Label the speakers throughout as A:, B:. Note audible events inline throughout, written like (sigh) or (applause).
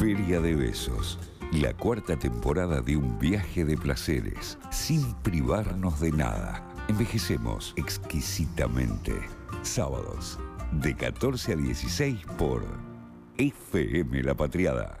A: Feria de Besos. La cuarta temporada de un viaje de placeres, sin privarnos de nada. Envejecemos exquisitamente. Sábados, de 14 a 16 por FM La Patriada.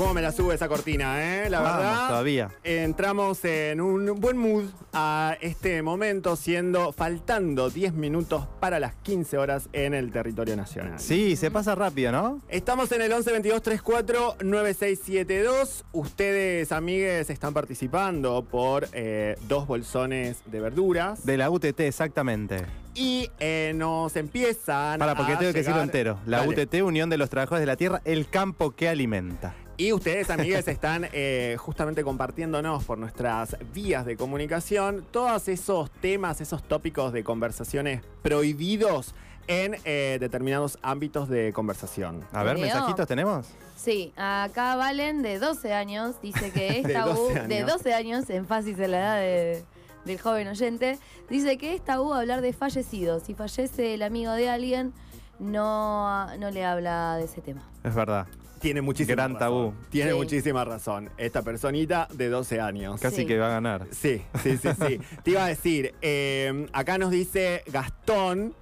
B: ¿Cómo me la sube esa cortina, eh? La
C: Vamos,
B: verdad.
C: todavía.
B: Entramos en un buen mood a este momento, siendo faltando 10 minutos para las 15 horas en el territorio nacional.
C: Sí, se pasa rápido, ¿no?
B: Estamos en el 11 22 34 9672. Ustedes, amigues, están participando por eh, dos bolsones de verduras.
C: De la UTT, exactamente.
B: Y eh, nos empiezan
C: Para, porque
B: a
C: tengo que decirlo entero. La
B: Dale.
C: UTT, Unión de los Trabajadores de la Tierra, el campo que alimenta.
B: Y ustedes, amigues, están eh, justamente compartiéndonos por nuestras vías de comunicación todos esos temas, esos tópicos de conversaciones prohibidos en eh, determinados ámbitos de conversación.
C: A ver,
D: Leo.
C: ¿mensajitos tenemos?
D: Sí, acá Valen, de 12 años, dice que (laughs) es
B: De
D: tabú,
B: 12
D: de
B: años.
D: 12 años, énfasis en la edad de- del joven oyente, dice que es tabú hablar de fallecidos. Si fallece el amigo de alguien, no, no le habla de ese tema.
C: Es verdad.
B: Tiene muchísima
C: Gran
B: razón.
C: tabú.
B: Tiene
D: Sí.
B: muchísima razón. Esta personita de 12 años.
C: Casi
D: Sí.
C: que va a ganar.
B: Sí, sí, sí, sí. (laughs) Te iba a decir, eh, acá nos dice Gastón,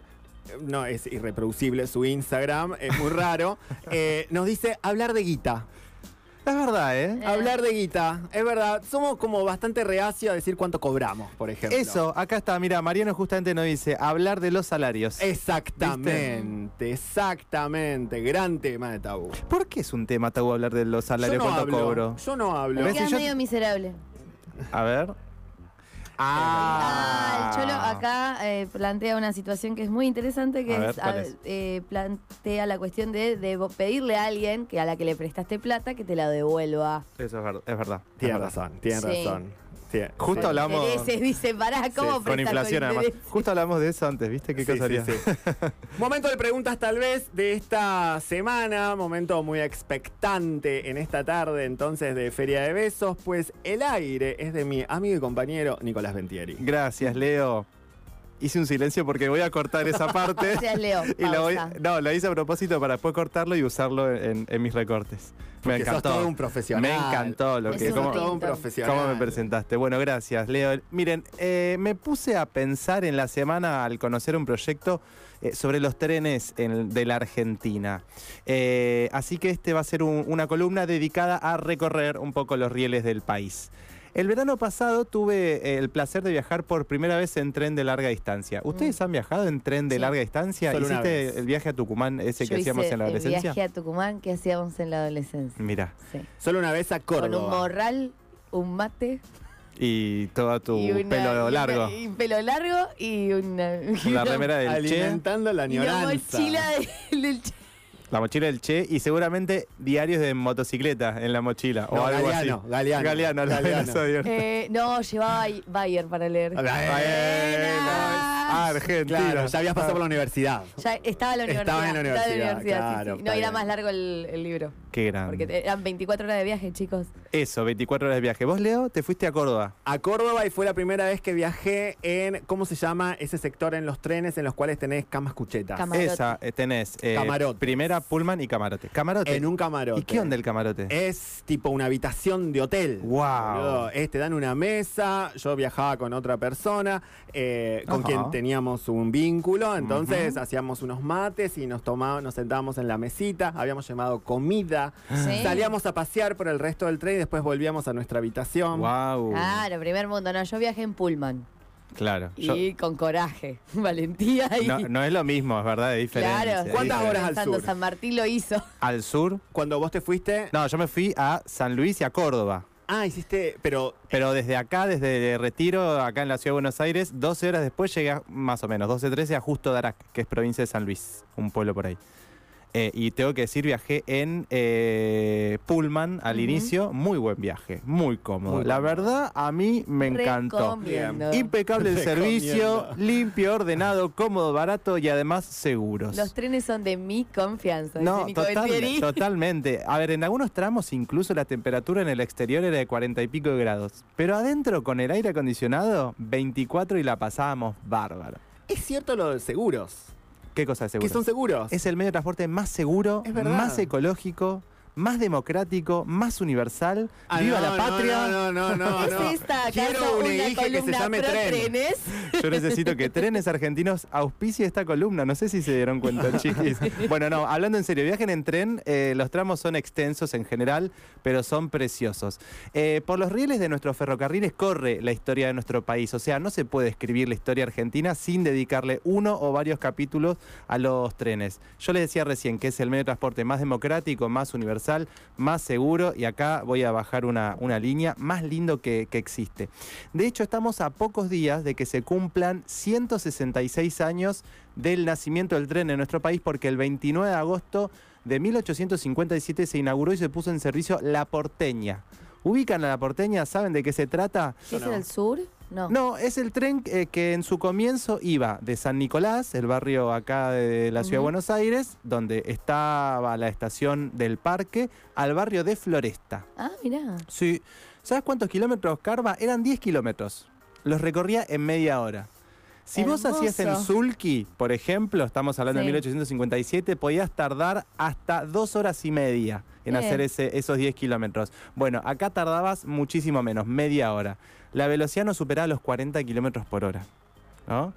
B: no, es irreproducible su Instagram, es muy raro, (laughs) eh, nos dice hablar de guita.
C: Es verdad, ¿eh?
D: Eh.
B: Hablar de guita, es verdad. Somos como bastante reacios a decir cuánto cobramos, por ejemplo.
C: Eso, acá está, mira, Mariano justamente nos dice, hablar de los salarios.
B: Exactamente, exactamente. Gran tema de tabú.
C: ¿Por qué es un tema tabú hablar de los salarios?
B: yo no
C: ¿Cuánto
B: hablo,
C: cobro?
B: Yo no hablo.
C: ¿Ves?
D: Queda
C: si yo-
D: medio miserable.
C: A ver.
D: Ah, el Cholo acá eh, plantea una situación que es muy interesante, que
C: A ver,
D: es,
C: ¿cuál
D: a-
C: es?
D: eh, plantea la cuestión de, de pedirle a alguien que a la que le prestaste plata que te la devuelva.
C: Eso es, ver- es verdad.
B: Tiene razón, tiene
D: Sí.
B: razón.
C: Justo
B: sí.
C: hablamos-
D: Intereses, dice, pará, ¿cómo
B: Sí,
C: Con inflación además. Justo hablamos de eso antes, ¿viste? ¿Qué
B: Sí,
C: cosa
B: sí,
C: haría?
B: sí. (laughs) Momento de preguntas tal vez de esta semana, momento muy expectante en esta tarde entonces de Feria de Besos, pues el aire es de mi amigo y compañero Nicolás Ventieri.
C: Gracias, Leo. Hice un silencio porque voy a cortar esa parte. (laughs)
D: Leo.
C: Y lo voy,
D: Pausa.
C: no, lo hice a propósito para después cortarlo y usarlo en, en mis recortes. Me
B: Porque sos
C: encantó.
B: todo un profesional.
C: Me encantó lo
D: Es
C: que.
D: un
C: cómo-
B: Sos todo un profesional.
C: ¿Cómo me presentaste? Bueno, gracias, Leo. Miren, eh, me puse a pensar en la semana al conocer un proyecto eh, sobre los trenes en- de la Argentina. Eh, así que este va a ser un- una columna dedicada a recorrer un poco los rieles del país. El verano pasado tuve eh, el placer de viajar por primera vez en tren de larga distancia. ¿Ustedes han viajado en tren de
D: Sí.
C: larga distancia?
B: Solo una
C: ¿Hiciste
B: vez.
C: el viaje a Tucumán ese
D: Yo
C: que hacíamos
D: hice
C: en la
D: el
C: adolescencia?
D: viaje a Tucumán que hacíamos en la adolescencia.
C: Mira,
D: Sí.
B: Solo una vez a Córdoba.
D: Con un morral, un mate.
C: y todo tu
D: y una- y
C: pelo largo.
D: y pelo largo y una. y
C: La
D: una-
C: remera del Che.
B: Alimentando la
D: y la
B: añoranza.
D: mochila del, del Che.
C: La mochila del Che y seguramente diarios de motocicleta en la mochila.
B: No,
C: o algo
B: Galeano,
C: así.
B: Galeano.
C: Galeano,
B: Galeano.
D: Eh, no, llevaba Bayer para leer.
B: Bueno,
C: Argentina.
B: Claro, ya habías pasado por la universidad.
D: Ya estaba en la universidad.
B: Estaba en la universidad,
D: sí,
B: claro,
D: sí.
B: está
D: No, era más largo el, el libro.
C: Qué grande.
D: Porque eran 24 horas de viaje, chicos.
C: Eso, 24 horas de viaje. Vos, Leo, te fuiste a Córdoba.
B: A Córdoba y fue la primera vez que viajé en, ¿cómo se llama? Ese sector en los trenes en los cuales tenés camas cuchetas.
D: Camarote.
C: Esa, eh, tenés eh,
B: Camarotes.
C: primera Pullman y camarote. Camarote.
B: En un camarote.
C: ¿Y qué onda el camarote?
B: Es tipo una habitación de hotel.
C: Wow.
B: Te dan una mesa, yo viajaba con otra persona, eh, con
C: Ajá.
B: quien teníamos un vínculo, entonces hacíamos unos mates y nos tomábamos, nos sentábamos en la mesita, habíamos llevado comida,
D: Sí.
B: salíamos a pasear por el resto del tren y después volvíamos a nuestra habitación.
C: Wow.
D: Claro, primer mundo. No, yo viajé en Pullman.
C: Claro. Yo-
D: Y con coraje, (laughs) valentía y.
C: no, no es lo mismo, es verdad, es diferente.
D: Claro,
B: ¿Cuántas horas al sur?
D: San Martín lo hizo.
C: Al sur.
B: Cuando vos te fuiste,
C: No, yo me fui a San Luis y a Córdoba.
B: Ah, hiciste, pero
C: Pero desde acá, desde Retiro, acá en la ciudad de Buenos Aires, 12 horas después llegué a, más o menos, 12, 13 a Justo Darac, que es provincia de San Luis, un pueblo por ahí. Eh, y tengo que decir, viajé en eh, Pullman al inicio, muy buen viaje, muy cómodo.
B: Muy
C: la
B: bueno.
C: verdad, a mí me encantó. Impecable el servicio, limpio, ordenado, cómodo, barato y además seguros.
D: Los trenes son de mi confianza.
C: No, total- totalmente. A ver, en algunos tramos incluso la temperatura en el exterior era de 40 y pico de grados. Pero adentro con el aire acondicionado, 24 y la pasábamos bárbaro.
B: es cierto lo de seguros.
C: ¿Qué cosa de seguro?
B: Que son seguros.
C: Es el medio de transporte más seguro,
B: Es
C: más ecológico, más democrático, más universal.
B: Ah,
C: ¡Viva
B: no,
C: la patria!
B: No, no, no, no. (laughs)
D: ¿Es
B: no.
D: esta
B: Quiero
D: acaso
B: un
D: una
B: eje que se
D: columna
B: llame tren.
D: trenes? (laughs)
C: Yo necesito que Trenes Argentinos auspicie esta columna. No sé si se dieron cuenta, (laughs) chiquis. Bueno, no, hablando en serio, viajen en tren. eh, los tramos son extensos en general, pero son preciosos. Eh, por los rieles de nuestros ferrocarriles corre la historia de nuestro país. O sea, no se puede escribir la historia argentina sin dedicarle uno o varios capítulos a los trenes. Yo les decía recién que es el medio de transporte más democrático, más universal, más seguro. Y acá voy a bajar una, una línea más lindo que, que existe. De hecho, estamos a pocos días de que se cumplan 166 años del nacimiento del tren en nuestro país, porque el 29 de agosto de 1857 se inauguró y se puso en servicio La Porteña. ¿Ubican a La Porteña? ¿Saben de qué se trata?
D: ¿Es en el sur? No.
C: No, es el tren eh, que en su comienzo iba de San Nicolás, el barrio acá de la ciudad de. Buenos Aires, donde estaba la estación del parque, al barrio de Floresta.
D: Ah, mirá.
C: Sí. ¿Sabes cuántos kilómetros carva? Eran 10 kilómetros. Los recorría en media hora. Si vos hacías en. Sulky, por ejemplo, estamos hablando de
D: Sí.
C: 1857, podías tardar hasta dos horas y media en
D: Bien.
C: hacer ese- esos 10 kilómetros. Bueno, acá tardabas muchísimo menos, media hora. La velocidad no superaba los 40 kilómetros por hora. ¿no?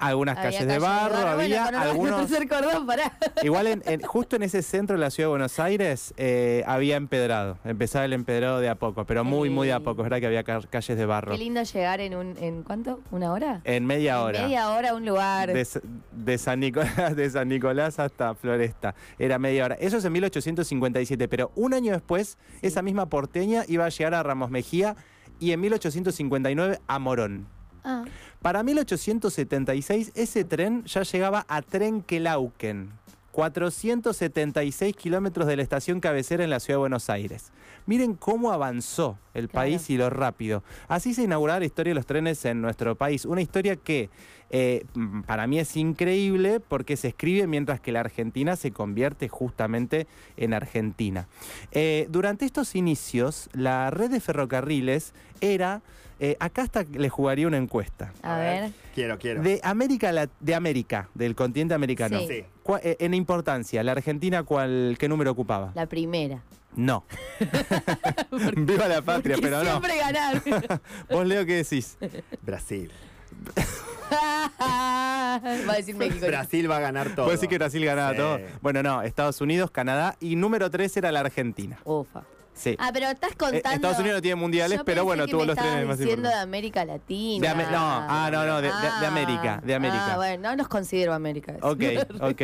C: Algunas
D: Había
C: calles de barro, había algunos...
D: tercer cordón, pará. (laughs)
C: Igual en- en- justo en ese centro de la ciudad de Buenos Aires eh, había empedrado. Empezaba el empedrado de a poco, pero muy, muy de a poco. Es verdad que había ca- calles de barro.
D: Qué lindo llegar en un, en ¿cuánto? ¿Una hora?
C: En media
D: En
C: hora.
D: Media hora a un lugar.
C: De San Nicolás, (laughs) de San Nicolás hasta Floresta. Era media hora. Eso es en 1857, pero un año después, esa misma porteña iba a llegar a Ramos Mejía y en 1859 a Morón.
D: Ah,
C: Para 1876 ese tren ya llegaba a Trenquelauquen, 476 kilómetros de la estación cabecera en la ciudad de Buenos Aires. Miren cómo avanzó el
D: Claro.
C: país y lo rápido. Así se inauguraba la historia de los trenes en nuestro país. Una historia que eh, para mí es increíble porque se escribe mientras que la Argentina se convierte justamente en Argentina. Eh, durante estos inicios, la red de ferrocarriles era, eh, acá hasta le jugaría una encuesta.
D: a ver.
B: Quiero, quiero.
C: De América, de América, del continente americano.
D: Sí.
B: Sí.
C: ¿Cuál- eh, en importancia, ¿la Argentina cuál, qué número ocupaba?
D: La primera.
C: No. (laughs) (laughs) Viva la patria, pero no.
D: siempre ganar. (laughs)
C: Vos, Leo, ¿qué decís?
B: Brasil. (laughs)
D: Va a decir México.
B: Brasil va a ganar todo.
C: Vos decís que Brasil ganaba
B: Sí.
C: todo. Bueno, no, Estados Unidos, Canadá y número 3 era la Argentina.
D: Ufa.
C: Sí.
D: Ah, pero estás
C: Eh,
D: contando.
C: Estados Unidos no tiene mundiales,
D: Yo
C: pero
D: pensé
C: bueno,
D: que
C: tuvo
D: me
C: los trenes
D: estabas
C: más
D: diciendo de. América Latina.
C: De no, ah, no, no, de- de- de América, de América.
D: Ah, bueno, no los considero América.
C: Ok, (laughs) ok.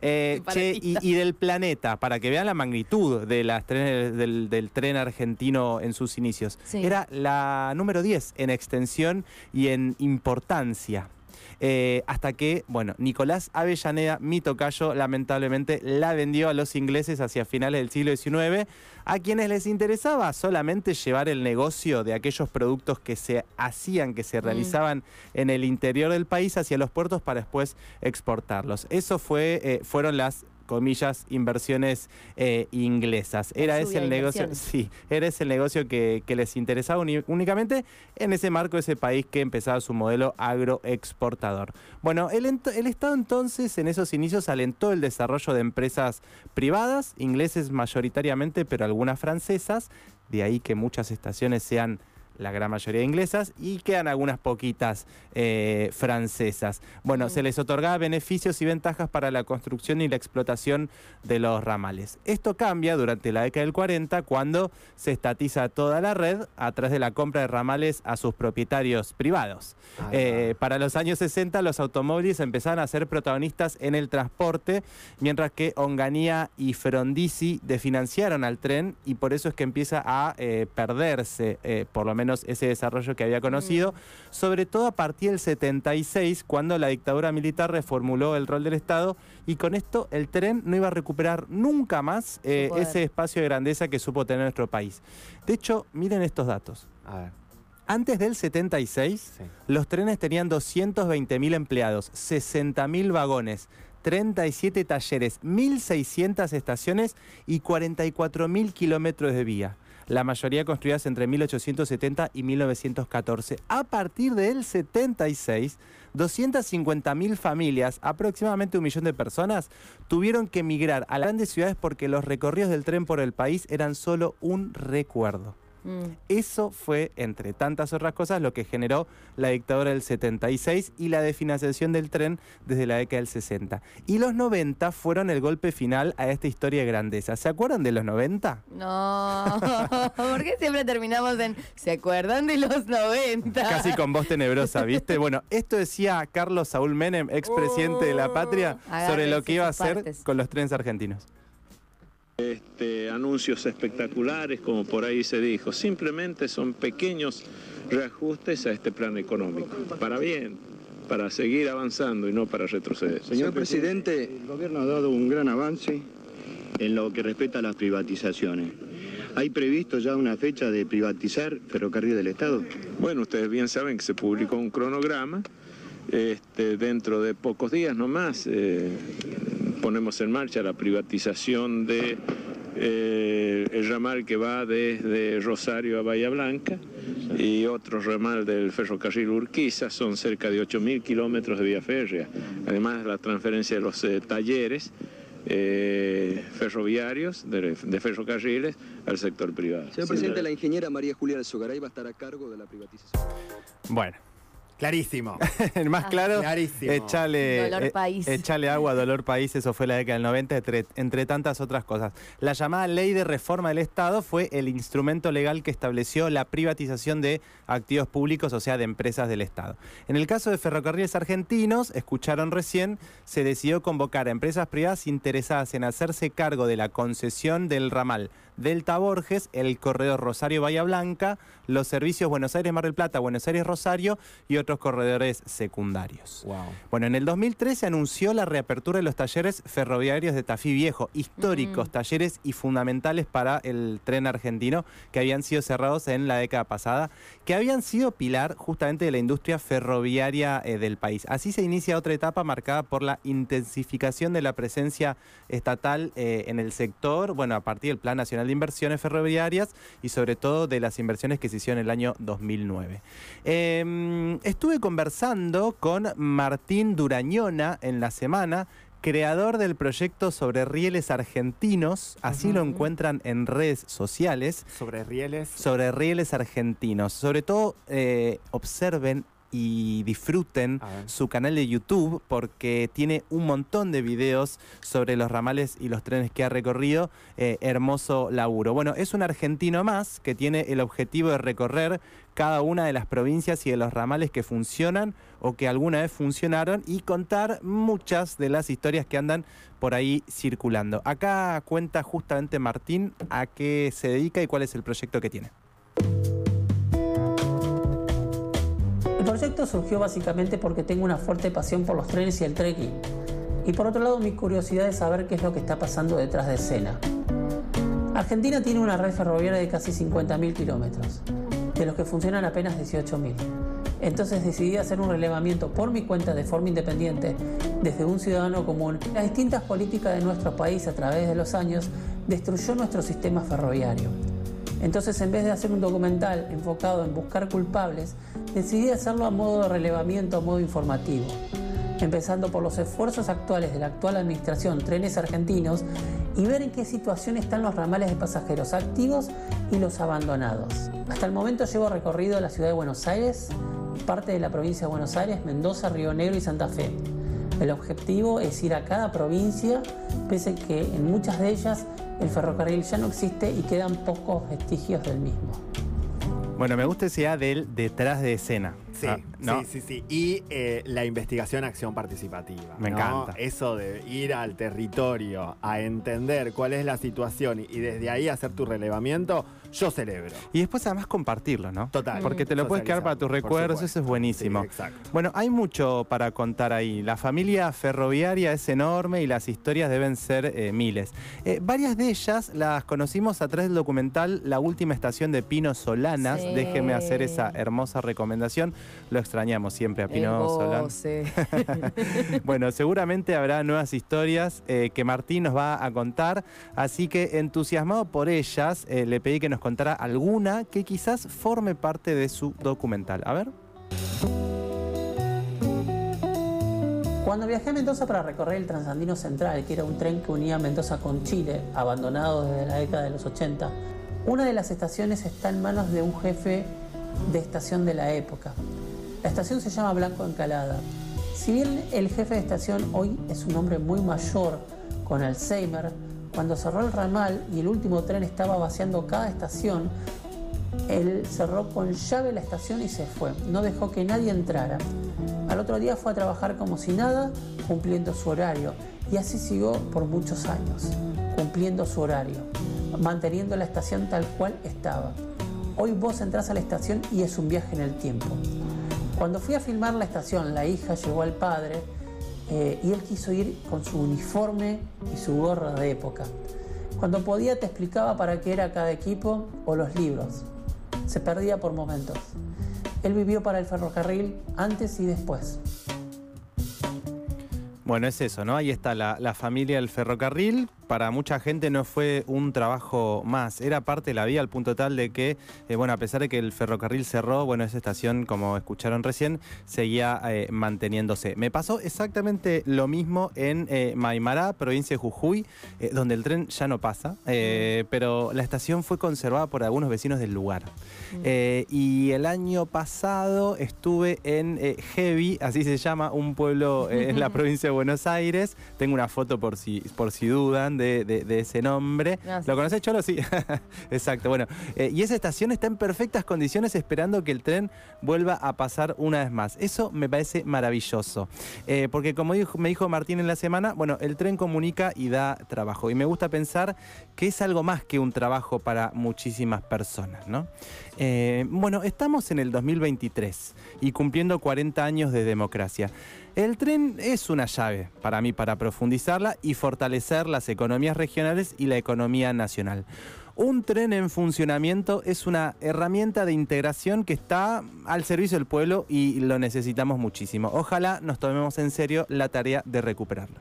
C: Eh, che, y, del planeta, para que vean la magnitud de las trenes, del, del tren argentino en sus inicios,
D: Sí.
C: era la número 10 en extensión y en importancia. Eh, hasta que, bueno, Nicolás Avellaneda, mi tocayo, lamentablemente la vendió a los ingleses hacia finales del siglo XIX, a quienes les interesaba solamente llevar el negocio de aquellos productos que se hacían, que se
D: Mm.
C: realizaban en el interior del país hacia los puertos para después exportarlos. Eso fue, eh, fueron las comillas, inversiones eh, inglesas. Era ese el negocio, sí, era ese el negocio que, que les interesaba únicamente en ese marco de ese país que empezaba su modelo agroexportador. Bueno, el, el Estado entonces en esos inicios alentó el desarrollo de empresas privadas, ingleses mayoritariamente, pero algunas francesas, de ahí que muchas estaciones sean la gran mayoría inglesas y quedan algunas poquitas eh, francesas. Bueno,
D: Mm.
C: se les otorgaba beneficios y ventajas para la construcción y la explotación de los ramales. Esto cambia durante la década del 40 cuando se estatiza toda la red a través de la compra de ramales a sus propietarios privados. Eh, para los años 60 los automóviles empezaron a ser protagonistas en el transporte, mientras que Onganía y Frondizi desfinanciaron al tren y por eso es que empieza a eh, perderse por lo menos ese desarrollo que había conocido, sobre todo a partir del 76 cuando la dictadura militar reformuló el rol del Estado y con esto el tren no iba a recuperar nunca más eh, ese espacio de grandeza que supo tener nuestro país. De hecho, miren estos datos.
B: va. A ver.
C: Antes del 76,
B: Sí.
C: los trenes tenían 220.000 empleados, 60.000 vagones, 37 talleres, 1.600 estaciones y 44.000 kilómetros de vía. La mayoría construidas entre 1870 y 1914. A partir del 76, 250.000 familias, aproximadamente un millón de personas, tuvieron que emigrar a las grandes ciudades porque los recorridos del tren por el país eran solo un recuerdo.
D: Mm.
C: Eso fue, entre tantas otras cosas, lo que generó la dictadura del 76 y la definanciación del tren desde la década del 60. Y los 90 fueron el golpe final a esta historia de grandeza. ¿Se acuerdan de los 90?
D: No, (laughs) ¿por qué siempre terminamos en ¿se acuerdan de los 90?
C: Casi con voz tenebrosa, ¿viste? Bueno, esto decía Carlos Saúl Menem, expresidente de la patria, sobre lo que iba a hacer
D: partes.
C: con los trenes argentinos.
E: Este, anuncios espectaculares, como por ahí se dijo. Simplemente son pequeños reajustes a este plan económico. Para bien, para seguir avanzando y no para retroceder.
F: Señor presidente, el gobierno ha dado un gran avance en lo que respecta a las privatizaciones. ¿Hay previsto ya una fecha de privatizar Ferrocarril del Estado?
E: Bueno, ustedes bien saben que se publicó un cronograma. Este, dentro de pocos días nomás eh, ponemos en marcha la privatización de eh, el ramal que va desde Rosario a Bahía Blanca y otro ramal del ferrocarril Urquiza, son cerca de 8.000 kilómetros de vía férrea. Además, la transferencia de los eh, talleres eh, ferroviarios, de, de ferrocarriles, al sector privado.
F: Señor presidente, la ingeniera María Julia Alzogaray va a estar a cargo de la privatización.
C: Bueno,
B: Clarísimo. (laughs)
C: el más
D: Ah.
C: claro,
B: Clarísimo.
C: echale,
D: Dolor
C: eh,
D: país.
C: echale agua, dolor país, eso fue la década del 90, entre, entre tantas otras cosas. La llamada Ley de Reforma del Estado fue el instrumento legal que estableció la privatización de activos públicos, o sea, de empresas del Estado. En el caso de ferrocarriles argentinos, escucharon recién, se decidió convocar a empresas privadas interesadas en hacerse cargo de la concesión del ramal Delta Borges, el corredor Rosario-Bahía Blanca, los servicios Buenos Aires-Mar del Plata, Buenos Aires-Rosario y otros corredores secundarios.
B: Wow.
C: Bueno, en el 2013 anunció la reapertura de los talleres ferroviarios de Tafí Viejo, históricos
D: Mm.
C: talleres y fundamentales para el tren argentino que habían sido cerrados en la década pasada, que habían sido pilar justamente de la industria ferroviaria eh, del país. Así se inicia otra etapa marcada por la intensificación de la presencia estatal eh, en el sector, bueno, a partir del Plan Nacional de Inversiones Ferroviarias y sobre todo de las inversiones que se hicieron en el año 2009. Eh, estuve conversando con Martín Durañona en la semana, creador del proyecto sobre rieles argentinos, así lo encuentran en redes sociales,
B: Sobre rieles.
C: sobre rieles argentinos. Sobre todo, eh, observen y disfruten su canal de YouTube porque tiene un montón de videos sobre los ramales y los trenes que ha recorrido. Eh, hermoso laburo. Bueno, es un argentino más que tiene el objetivo de recorrer cada una de las provincias y de los ramales que funcionan o que alguna vez funcionaron y contar muchas de las historias que andan por ahí circulando. Acá cuenta justamente Martín a qué se dedica y cuál es el proyecto que tiene.
G: El proyecto surgió básicamente porque tengo una fuerte pasión por los trenes y el trekking. Y por otro lado, mi curiosidad de saber qué es lo que está pasando detrás de escena. Argentina tiene una red ferroviaria de casi 50.000 kilómetros, de los que funcionan apenas 18.000. Entonces decidí hacer un relevamiento por mi cuenta de forma independiente, desde un ciudadano común. Las distintas políticas de nuestro país a través de los años destruyó nuestro sistema ferroviario. Entonces, en vez de hacer un documental enfocado en buscar culpables, decidí hacerlo a modo de relevamiento, a modo informativo. Empezando por los esfuerzos actuales de la actual administración Trenes Argentinos y ver en qué situación están los ramales de pasajeros activos y los abandonados. Hasta el momento llevo recorrido la ciudad de Buenos Aires, parte de la provincia de Buenos Aires, Mendoza, Río Negro y Santa Fe. El objetivo es ir a cada provincia, pese que en muchas de ellas el ferrocarril ya no existe y quedan pocos vestigios del mismo.
C: Bueno, me gusta esa idea del detrás de escena.
B: Sí,
C: Ah, ¿no?
B: sí, sí, sí. Y eh, la investigación acción participativa.
C: Me
B: ¿no?
C: encanta.
B: Eso de ir al territorio a entender cuál es la situación y desde ahí hacer tu relevamiento, yo celebro.
C: Y después además compartirlo, ¿no?
B: Total.
C: Porque te lo puedes quedar para tus recuerdos, eso es buenísimo.
B: Sí, exacto.
C: Bueno, hay mucho para contar ahí. La familia ferroviaria es enorme y las historias deben ser eh, miles. Eh, varias de ellas las conocimos a través del documental La última estación de Pino Solanas.
D: Sí.
C: Déjeme hacer esa hermosa recomendación. Lo extrañamos siempre a Pino Solán. (laughs) Bueno, seguramente habrá nuevas historias eh, que Martín nos va a contar, así que entusiasmado por ellas, eh, le pedí que nos contara alguna que quizás forme parte de su documental. A ver.
G: Cuando viajé a Mendoza para recorrer el Transandino Central, que era un tren que unía Mendoza con Chile, abandonado desde la década de los 80, una de las estaciones está en manos de un jefe de estación de la época. La estación se llama Blanco Encalada. Si bien el jefe de estación hoy es un hombre muy mayor, con Alzheimer, cuando cerró el ramal y el último tren estaba vaciando cada estación, él cerró con llave la estación y se fue. No dejó que nadie entrara. Al otro día fue a trabajar como si nada, cumpliendo su horario. Y así siguió por muchos años, cumpliendo su horario, manteniendo la estación tal cual estaba. Hoy vos entras a la estación y es un viaje en el tiempo. Cuando fui a filmar la estación, la hija llegó al padre eh, y él quiso ir con su uniforme y su gorra de época. Cuando podía te explicaba para qué era cada equipo o los libros. Se perdía por momentos. Él vivió para el ferrocarril antes y después.
C: Bueno, es eso, ¿no? Ahí está la, la familia del ferrocarril. Para mucha gente no fue un trabajo más, era parte de la vida al punto tal de que, eh, bueno, a pesar de que el ferrocarril cerró, bueno, esa estación, como escucharon recién, seguía eh, manteniéndose. Me pasó exactamente lo mismo en eh, Maimará, provincia de Jujuy, eh, donde el tren ya no pasa, pero la estación fue conservada por algunos vecinos del lugar. Y el año pasado estuve en Heavy, así se llama, un pueblo en la (laughs) provincia de Buenos Aires. Tengo una foto por si, por si dudan de, de- de ese nombre. ¿Lo conoces, Cholo? Sí. (laughs) Exacto. Bueno, eh, y esa estación está en perfectas condiciones esperando que el tren vuelva a pasar una vez más. Eso me parece maravilloso. Eh, porque como dijo- me dijo Martín en la semana, bueno, el tren comunica y da trabajo. Y me gusta pensar que es algo más que un trabajo para muchísimas personas, ¿no? Eh, bueno, estamos en el 2023 y cumpliendo 40 años de democracia. El tren es una llave para mí para profundizarla y fortalecer las economías regionales y la economía nacional. Un tren en funcionamiento es una herramienta de integración que está al servicio del pueblo y lo necesitamos muchísimo. Ojalá nos tomemos en serio la tarea de recuperarlo.